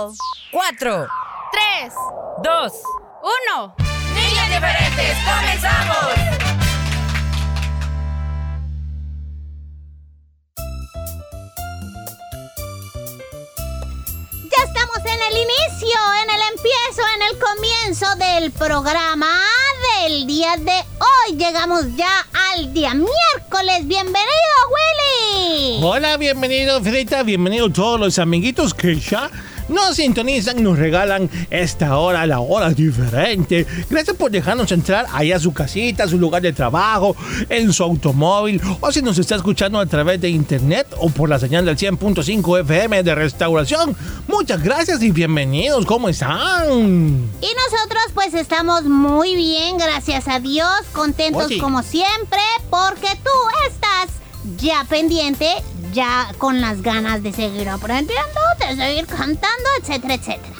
5, 4, 3, 2, 1. Niñas diferentes, comenzamos. Ya estamos en el inicio, en el empiezo, en el comienzo del programa del día de hoy. Llegamos ya al día miércoles. Bienvenido, Willy. Hola, bienvenido, Frita. Bienvenido todos los amiguitos que ya nos sintonizan, nos regalan esta hora, la hora diferente. Gracias por dejarnos entrar allá a su casita, a su lugar de trabajo, en su automóvil, o si nos está escuchando a través de internet o por la señal del 100.5 FM de restauración. Muchas gracias y bienvenidos, ¿cómo están? Y nosotros pues estamos muy bien, gracias a Dios, contentos Oye. como siempre, porque tú estás ya pendiente, ya con las ganas de seguir aprendiendo, de seguir cantando, etcétera, etcétera.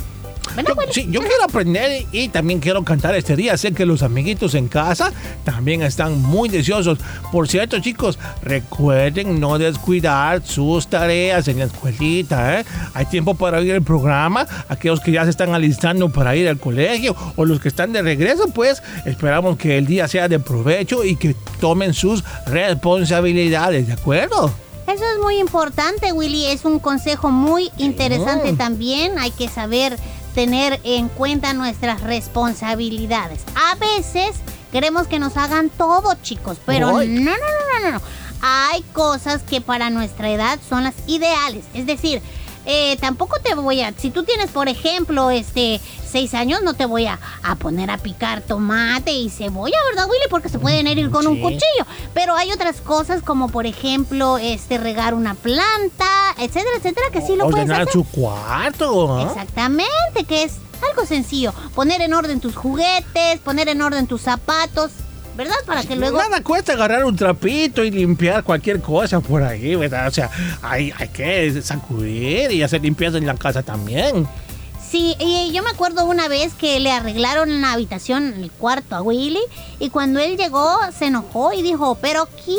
¿Verdad, Yo, sí, yo quiero aprender y también quiero cantar este día. Sé que los amiguitos en casa también están muy deseosos. Por cierto, chicos, recuerden no descuidar sus tareas en la escuelita. ¿eh? Hay tiempo para oír el programa. Aquellos que ya se están alistando para ir al colegio o los que están de regreso, pues esperamos que el día sea de provecho y que tomen sus responsabilidades. ¿De acuerdo? Eso es muy importante, Willy. Es un consejo muy interesante también. Hay que saber tener en cuenta nuestras responsabilidades. A veces queremos que nos hagan todo, chicos, pero no, no, no, no, no. Hay cosas que para nuestra edad son las ideales. Es decir, eh, tampoco te voy a, si tú tienes, por ejemplo, este, seis años, no te voy a, a poner a picar tomate y cebolla, ¿verdad, Willy? Porque se pueden herir con un cuchillo. Pero hay otras cosas como, por ejemplo, este, regar una planta, etcétera, etcétera, que sí lo puedes Ordenar hacer. su cuarto. ¿ah? Exactamente, que es algo sencillo. Poner en orden tus juguetes, poner en orden tus zapatos, ¿verdad? Para que luego... Nada cuesta agarrar un trapito y limpiar cualquier cosa por ahí, ¿verdad? O sea, hay, hay que sacudir y hacer limpieza en la casa también. Sí, y yo me acuerdo una vez que le arreglaron la habitación, el cuarto a Willy, y cuando él llegó se enojó y dijo, pero ¿quién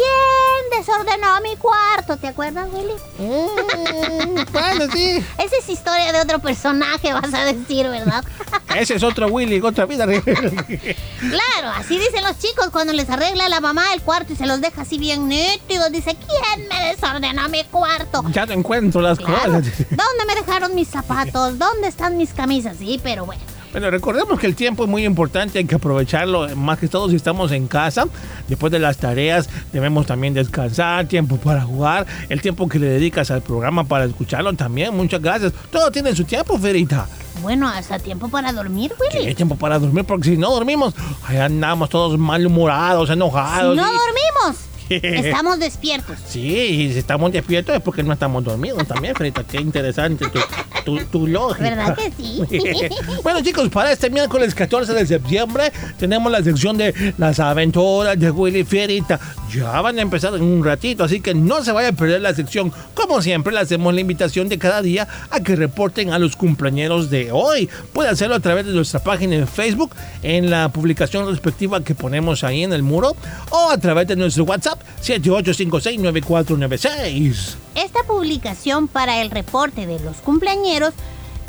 desordenó mi cuarto? ¿Te acuerdas, Willy? Mm, bueno, sí. Esa es historia de otro personaje, vas a decir, ¿verdad? Ese es otro Willy, otra vida. claro, así dicen los chicos cuando les arregla la mamá el cuarto y se los deja así bien nítidos. Dice, ¿quién me desordenó mi cuarto? ya no encuentro las Claro. cosas. ¿Dónde me dejaron mis zapatos? ¿Dónde están mis camisas? Sí, pero bueno. Bueno, recordemos que el tiempo es muy importante, hay que aprovecharlo, más que todo si estamos en casa. Después de las tareas debemos también descansar, tiempo para jugar, el tiempo que le dedicas al programa para escucharlo también. Muchas gracias. Todo tiene su tiempo, Ferita. Bueno, hasta tiempo para dormir, Willy. hay tiempo para dormir, porque si no dormimos, ahí andamos todos malhumorados, Si enojados. no y- dormimos, estamos despiertos. Sí, y si estamos despiertos es porque no estamos dormidos también, Ferita. Qué interesante. tú. Tu, tu lógica. ¿Verdad que sí? bueno chicos, para este miércoles 14 de septiembre tenemos la sección de las aventuras de Willy Fierita. Ya van a empezar en un ratito, así que no se vaya a perder la sección. Como siempre, le hacemos la invitación de cada día a que reporten a los cumpleaños de hoy. Puede hacerlo a través de nuestra página en Facebook, en la publicación respectiva que ponemos ahí en el muro, o a través de nuestro WhatsApp 78569496. Esta publicación para el reporte de los cumpleañeros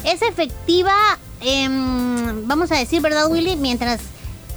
es efectiva, em, vamos a decir, ¿verdad, Willy? Mientras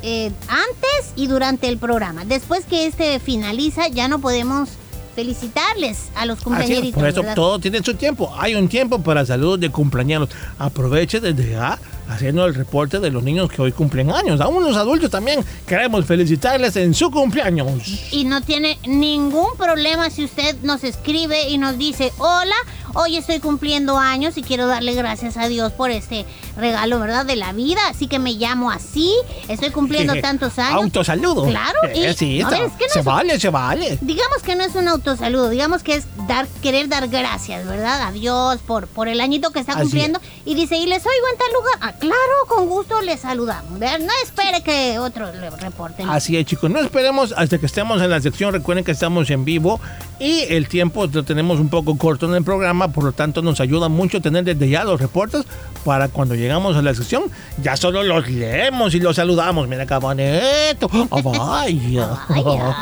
eh, antes y durante el programa. Después que este finaliza, ya no podemos felicitarles a los es, cumpleañeritos. por eso ¿verdad? todo tiene su tiempo. Hay un tiempo para saludos de cumpleaños. Aproveche desde ya haciendo el reporte de los niños que hoy cumplen años. Aún los adultos también queremos felicitarles en su cumpleaños. Y no tiene ningún problema si usted nos escribe y nos dice, hola, hoy estoy cumpliendo años y quiero darle gracias a Dios por este regalo, ¿verdad? De la vida. Así que me llamo así, estoy cumpliendo tantos años. Autosaludo. Claro, y- Eh, sí, es que no se es- vale, se vale. Digamos que no es un autosaludo, digamos que es dar, querer dar gracias, ¿verdad? A Dios por, por el añito que está cumpliendo. Y dice, y les oigo en tal lugar. Ah, claro, con gusto les saludamos. No espere que otros le reporten. Así es, chicos. No esperemos hasta que estemos en la sección. Recuerden que estamos en vivo y el tiempo lo tenemos un poco corto en el programa. Por lo tanto, nos ayuda mucho tener desde ya los reportes para cuando llegamos a la sección, ya solo los leemos y los saludamos. Mira bonito. Oh, vaya. Vaya.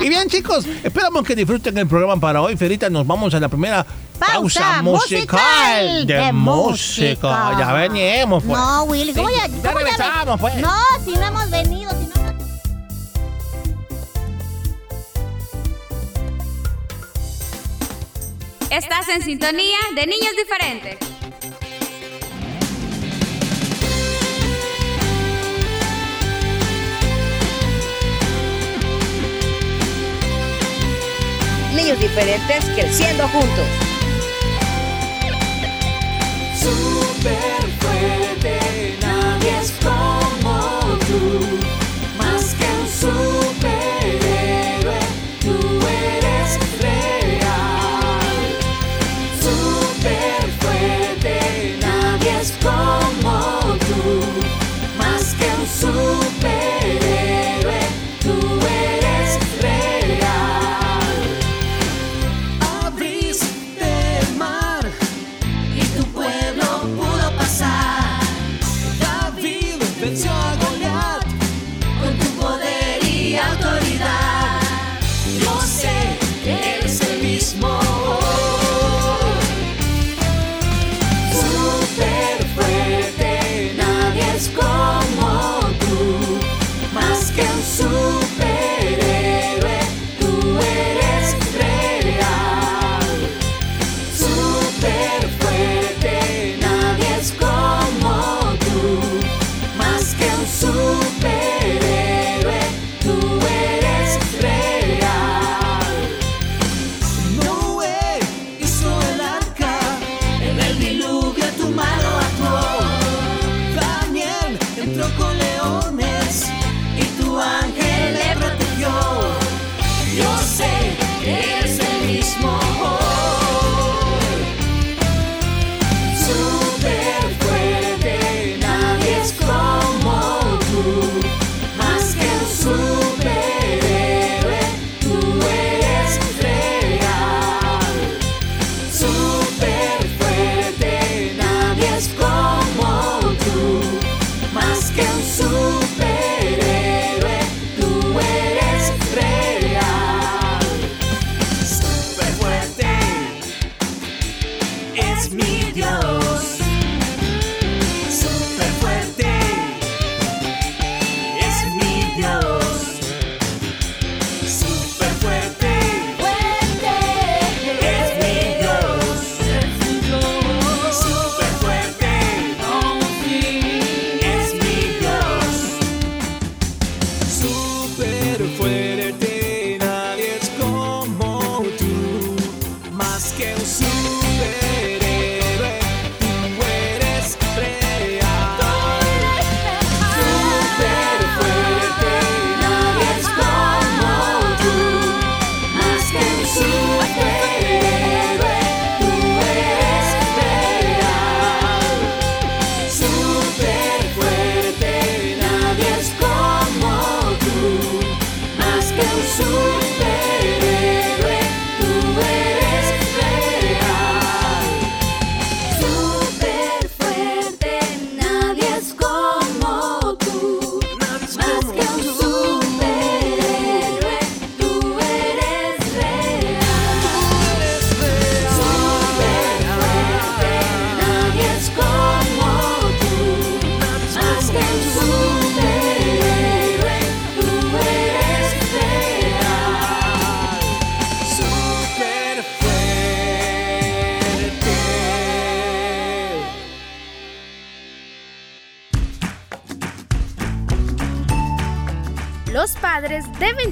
y bien, chicos, esperamos que disfruten el programa para hoy. Ferita, nos vamos a la primera pausa, Pausa musical de, música. Ya venimos, pues. No, Willy, ¿cómo Sí, ya? ya regresamos, pues. No, si no hemos venido, si no... Estás en sintonía de niños diferentes. Niños diferentes creciendo juntos. Super fuerte, nadie es como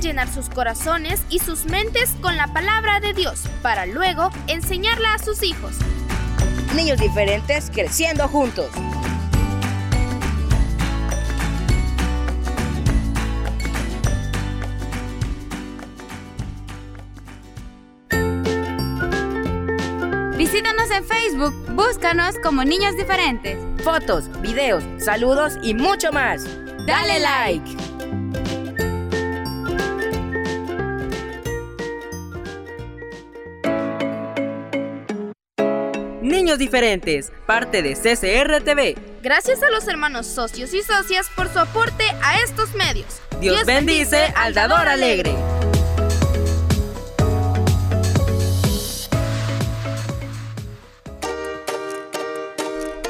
llenar sus corazones y sus mentes con la palabra de Dios para luego enseñarla a sus hijos. Niños diferentes creciendo juntos. Visítanos en Facebook, búscanos como Niños Diferentes. Fotos, videos, saludos y mucho más. Dale like. Diferentes, parte de CCR TV. Gracias a los hermanos socios y socias por su aporte a estos medios. Dios, bendice al dador alegre.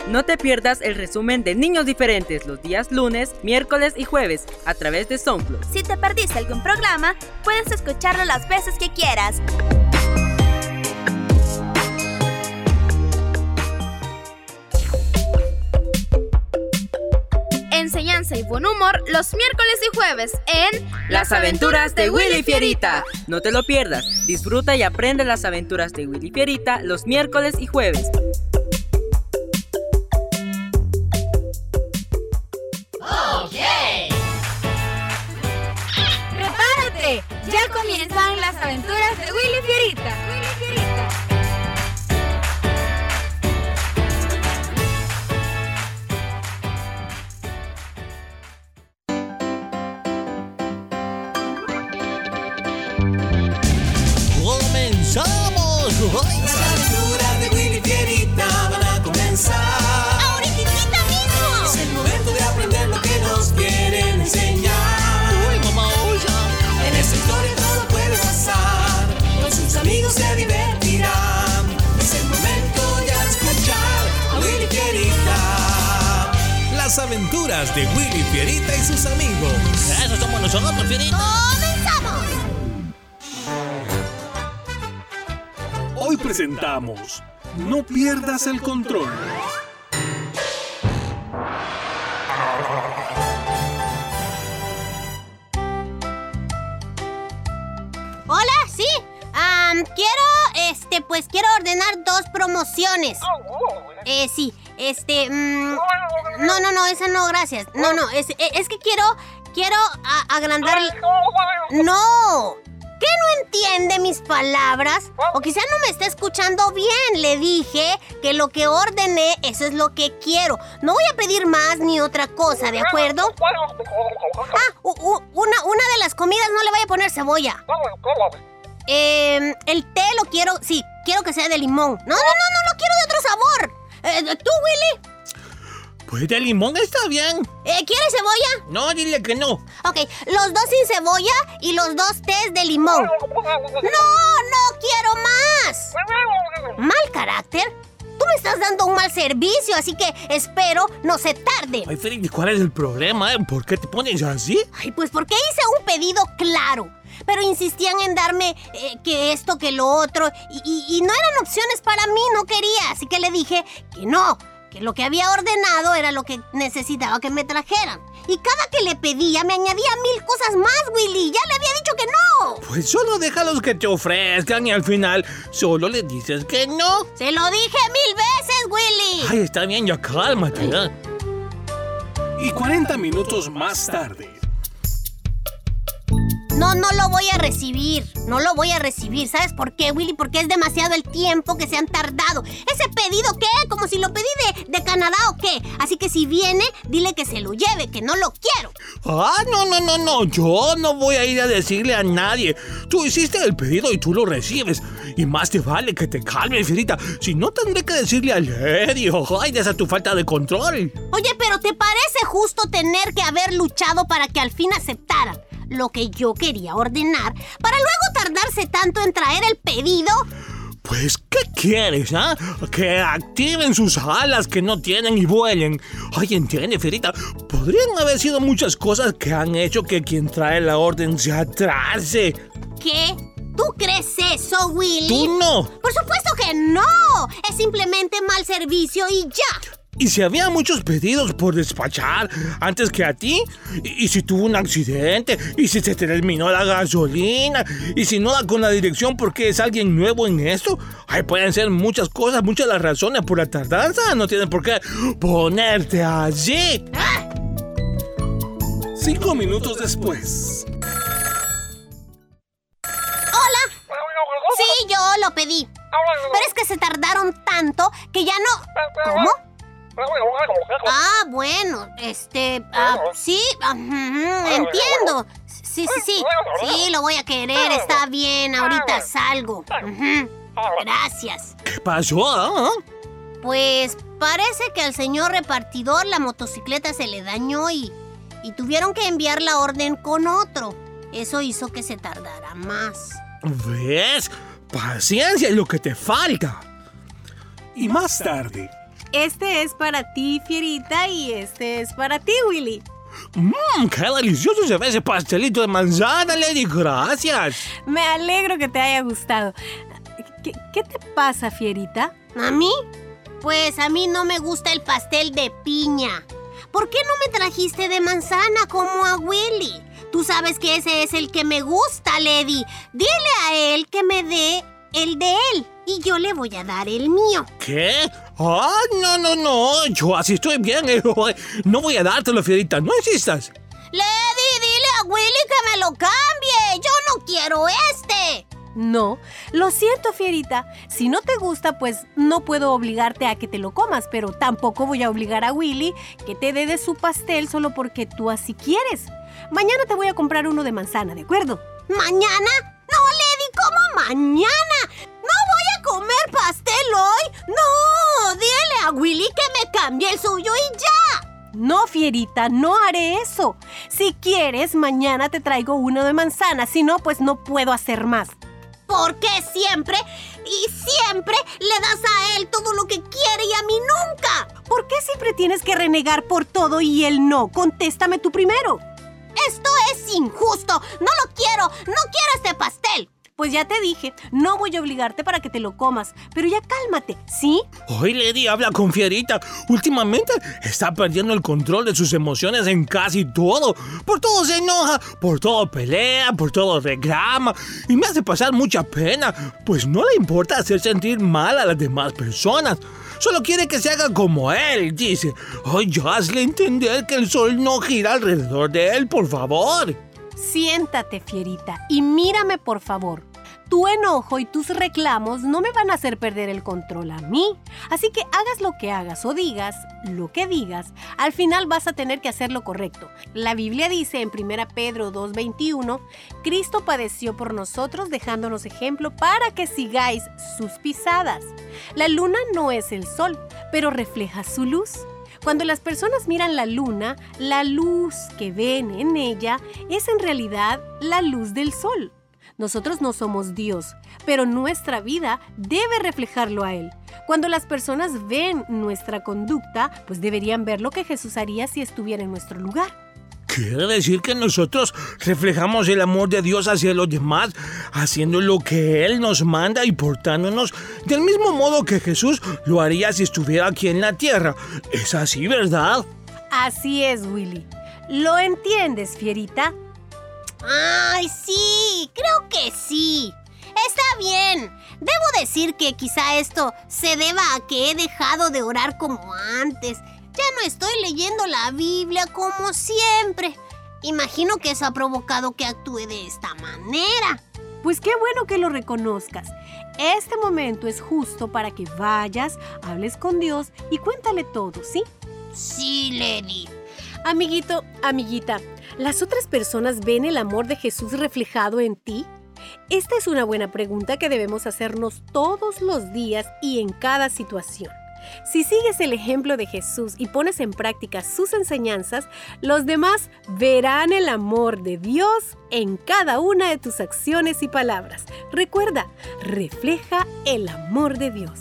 No te pierdas el resumen de Niños Diferentes los días lunes, miércoles y jueves a través de SoundCloud. Si te perdiste algún programa, puedes escucharlo las veces que quieras. Enseñanza y buen humor los miércoles y jueves en Las aventuras de Willy Fierita. No te lo pierdas. Disfruta y aprende las aventuras de Willy Fierita los miércoles y jueves. ¡Prepárate! Ya comienzan las aventuras de. Willy Fierita. Aventuras de Willy Fierita y sus amigos. Eso somos nosotros, Fierita. ¡Comenzamos! Hoy presentamos No pierdas el control. Hola, sí. Quiero, este, pues quiero ordenar dos promociones. Eh, sí, este, mm, no, no, no, esa no, gracias. No, no, es, es que quiero, quiero agrandar. No. ¿Qué no entiende mis palabras? O quizá no me está escuchando bien. Le dije que lo que ordené, eso es lo que quiero. No voy a pedir más ni otra cosa, ¿de acuerdo? Ah, una, una de las comidas no le vaya a poner cebolla. Eh, el té lo quiero, sí, quiero que sea de limón. No, no, no, no lo quiero de otro sabor. Eh, ¿Tú, Willy? Pues de limón está bien. Eh, ¿Quieres cebolla? No, dile que no. Ok, los dos sin cebolla y los dos tés de limón. No, no quiero más. ¿Mal carácter? Tú me estás dando un mal servicio, así que espero no se tarde. Ay, Fierita, ¿cuál es el problema? eh? ¿Por qué te pones así? Ay, pues porque hice un pedido claro. Pero insistían en darme eh, que esto, que lo otro. Y, y- y no eran opciones para mí, no quería. Así que le dije que no. Que lo que había ordenado era lo que necesitaba que me trajeran. Y cada que le pedía me añadía mil cosas más, Willy. Ya le había dicho que no. Pues solo déjalos que te ofrezcan y al final solo le dices que no. Se lo dije mil veces, Willy. Ay, está bien, ya cálmate. ¿eh? Y 40 minutos más tarde. No, no lo voy a recibir. No lo voy a recibir. ¿Sabes por qué, Willy? Porque es demasiado el tiempo que se han tardado. ¿Ese pedido qué? Como si lo pedí de, de Canadá o qué. Así que si viene, dile que se lo lleve, que no lo quiero. Ah, no, no, no, no. Yo no voy a ir a decirle a nadie. Tú hiciste el pedido y tú lo recibes. Y más te vale que te calmes, Fierita. Si no, tendré que decirle a Lady. Ay, de esa tu falta de control. Oye, pero ¿te parece justo tener que haber luchado para que al fin aceptaran lo que yo quería ordenar para luego tardarse tanto en traer el pedido? Pues, ¿qué quieres, ah? Que activen sus alas que no tienen y vuelen. Ay, entiende, Fierita. Podrían haber sido muchas cosas que han hecho que quien trae la orden se atrase. ¿Qué? ¿Tú crees eso, Willy? Tú no. Por supuesto que no. Es simplemente mal servicio y ya. Y si había muchos pedidos por despachar antes que a ti, y, y si tuvo un accidente, y si se te terminó la gasolina, y si no da con la dirección porque es alguien nuevo en esto, ahí pueden ser muchas cosas, muchas las razones por la tardanza. No tienen por qué ponerte allí. Cinco minutos después. Sí, yo lo pedí. Pero es que se tardaron tanto que ya no... ¿Cómo? Ah, bueno, este... ah, sí, ah, entiendo. Sí, sí, sí. Sí, lo voy a querer, está bien, ahorita salgo. Gracias. ¿Qué pasó? ah? Pues parece que al señor repartidor la motocicleta se le dañó y, y tuvieron que enviar la orden con otro. Eso hizo que se tardara más. ¿Ves? Paciencia es lo que te falta. Y más tarde. Este es para ti, Fierita, y este es para ti, Willy. Mmm, qué delicioso se ve ese pastelito de manzana, Lady. Gracias. Me alegro que te haya gustado. ¿Qué, qué te pasa, Fierita? ¿A mí? Pues a mí no me gusta el pastel de piña. ¿Por qué no me trajiste de manzana como a Willy? Tú sabes que ese es el que me gusta, Lady. Dile a él que me dé el de él y yo le voy a dar el mío. ¿Qué? Ah, no, no, no. Yo así estoy bien. eh. No voy a dártelo, Fierita. No insistas. Lady, dile a Willy que me lo cambie. Yo no quiero este. No, lo siento, Fierita. Si no te gusta, pues no puedo obligarte a que te lo comas, pero tampoco voy a obligar a Willy que te dé de su pastel solo porque tú así quieres. Mañana te voy a comprar uno de manzana, ¿de acuerdo? ¿Mañana? No, Lady, ¿cómo mañana? ¿No voy a comer pastel hoy? No, dile a Willy que me cambie el suyo y ya. No, Fierita, no haré eso. Si quieres, mañana te traigo uno de manzana, si no, pues no puedo hacer más. ¿Por qué siempre y siempre le das a él todo lo que quiere y a mí nunca? ¿Por qué siempre tienes que renegar por todo y él no? Contéstame tú primero. Esto es injusto. No lo quiero. No quiero este pastel. Pues ya te dije, no voy a obligarte para que te lo comas, pero ya cálmate, ¿sí? Hoy Lady habla con Fierita. Últimamente está perdiendo el control de sus emociones en casi todo. Por todo se enoja, por todo pelea, por todo reclama. Y me hace pasar mucha pena, pues no le importa hacer sentir mal a las demás personas. Solo quiere que se haga como él, dice. Ay, ya hazle entender que el sol no gira alrededor de él, por favor. Siéntate, Fierita, y mírame, por favor. Tu enojo y tus reclamos no me van a hacer perder el control a mí. Así que hagas lo que hagas o digas lo que digas, al final vas a tener que hacer lo correcto. La Biblia dice en 1 Pedro 2.21, Cristo padeció por nosotros dejándonos ejemplo para que sigáis sus pisadas. La luna no es el sol, pero refleja su luz. Cuando las personas miran la luna, la luz que ven en ella es en realidad la luz del sol. Nosotros no somos Dios, pero nuestra vida debe reflejarlo a Él. Cuando las personas ven nuestra conducta, pues deberían ver lo que Jesús haría si estuviera en nuestro lugar. Quiere decir que nosotros reflejamos el amor de Dios hacia los demás, haciendo lo que Él nos manda y portándonos del mismo modo que Jesús lo haría si estuviera aquí en la tierra. Es así, ¿verdad? Así es, Willy. ¿Lo entiendes, Fierita? Ay, sí, creo que sí. Está bien. Debo decir que quizá esto se deba a que he dejado de orar como antes. Ya no estoy leyendo la Biblia como siempre. Imagino que eso ha provocado que actúe de esta manera. Pues qué bueno que lo reconozcas. Este momento es justo para que vayas, hables con Dios y cuéntale todo, ¿sí? Sí, Lady. Amiguito, amiguita, ¿las otras personas ven el amor de Jesús reflejado en ti? Esta es una buena pregunta que debemos hacernos todos los días y en cada situación. Si sigues el ejemplo de Jesús y pones en práctica sus enseñanzas, los demás verán el amor de Dios en cada una de tus acciones y palabras. Recuerda, refleja el amor de Dios.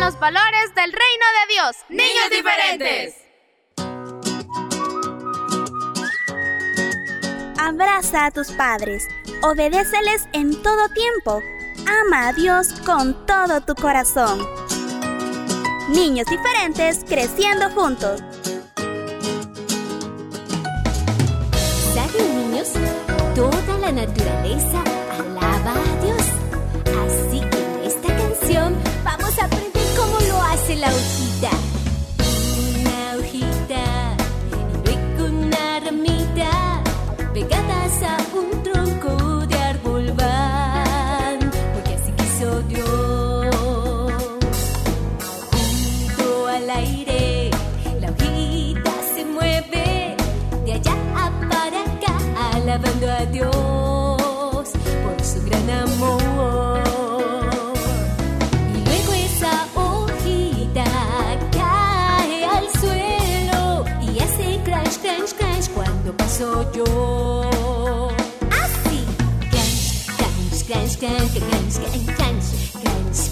Con los valores del reino de Dios. Niños diferentes. Abraza a tus padres. Obedéceles en todo tiempo. Ama a Dios con todo tu corazón. Niños diferentes creciendo juntos. ¿Saben, niños? Toda la naturaleza alaba a Dios. Pegadas a un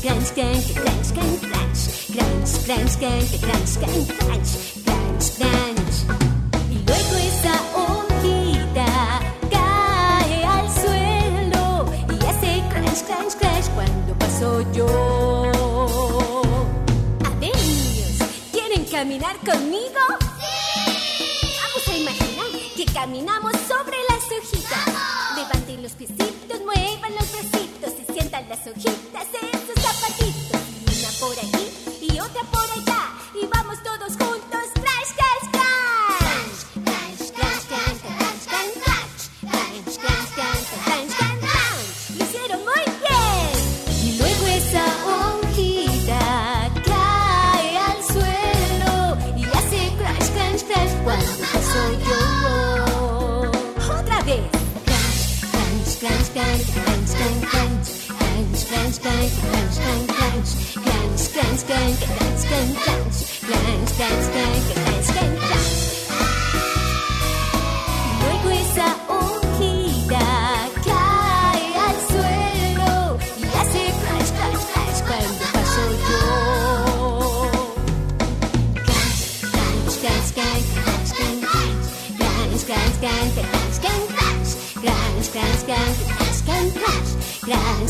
krans, kranke, krans, krans, krans, krans, krans, kranke, krans, krans, krans, krans, krans. Y luego esa hojita cae al suelo y hace crans, crans, crans cuando paso yo. A niños, ¿quieren caminar conmigo? ¡Sí! Vamos a imaginar que caminamos Happy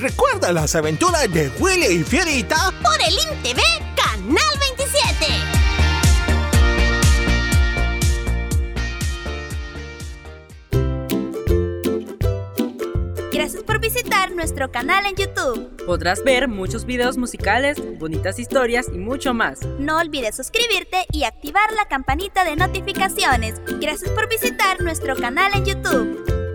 Recuerda las aventuras de Willy y Fierita. Por el INTV Canal 27. Gracias por visitar nuestro canal en YouTube. Podrás ver muchos videos musicales, bonitas historias y mucho más. No olvides suscribirte y activar la campanita de notificaciones. Gracias por visitar nuestro canal en YouTube.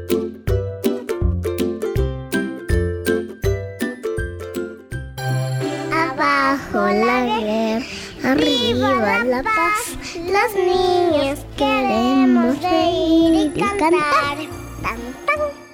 Abajo la guerra, arriba la paz. Las niñas queremos reír y cantar. Tan, tan.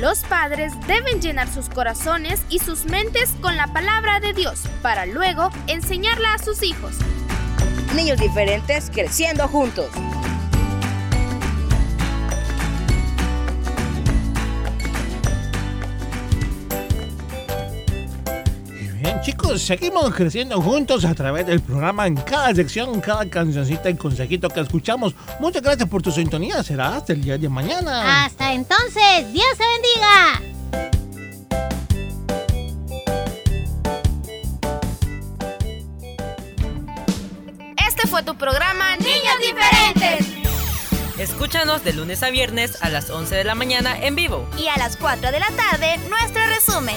Los padres deben llenar sus corazones y sus mentes con la palabra de Dios para luego enseñarla a sus hijos. Niños diferentes creciendo juntos. seguimos creciendo juntos a través del programa en cada sección, cada cancioncita y consejito que escuchamos. Muchas gracias por tu sintonía. Será hasta el día de mañana. Hasta entonces, Dios te bendiga. Este fue tu programa Niños Diferentes. Escúchanos de lunes a viernes a las 11 de la mañana en vivo. Y a las 4 de la tarde, nuestro resumen.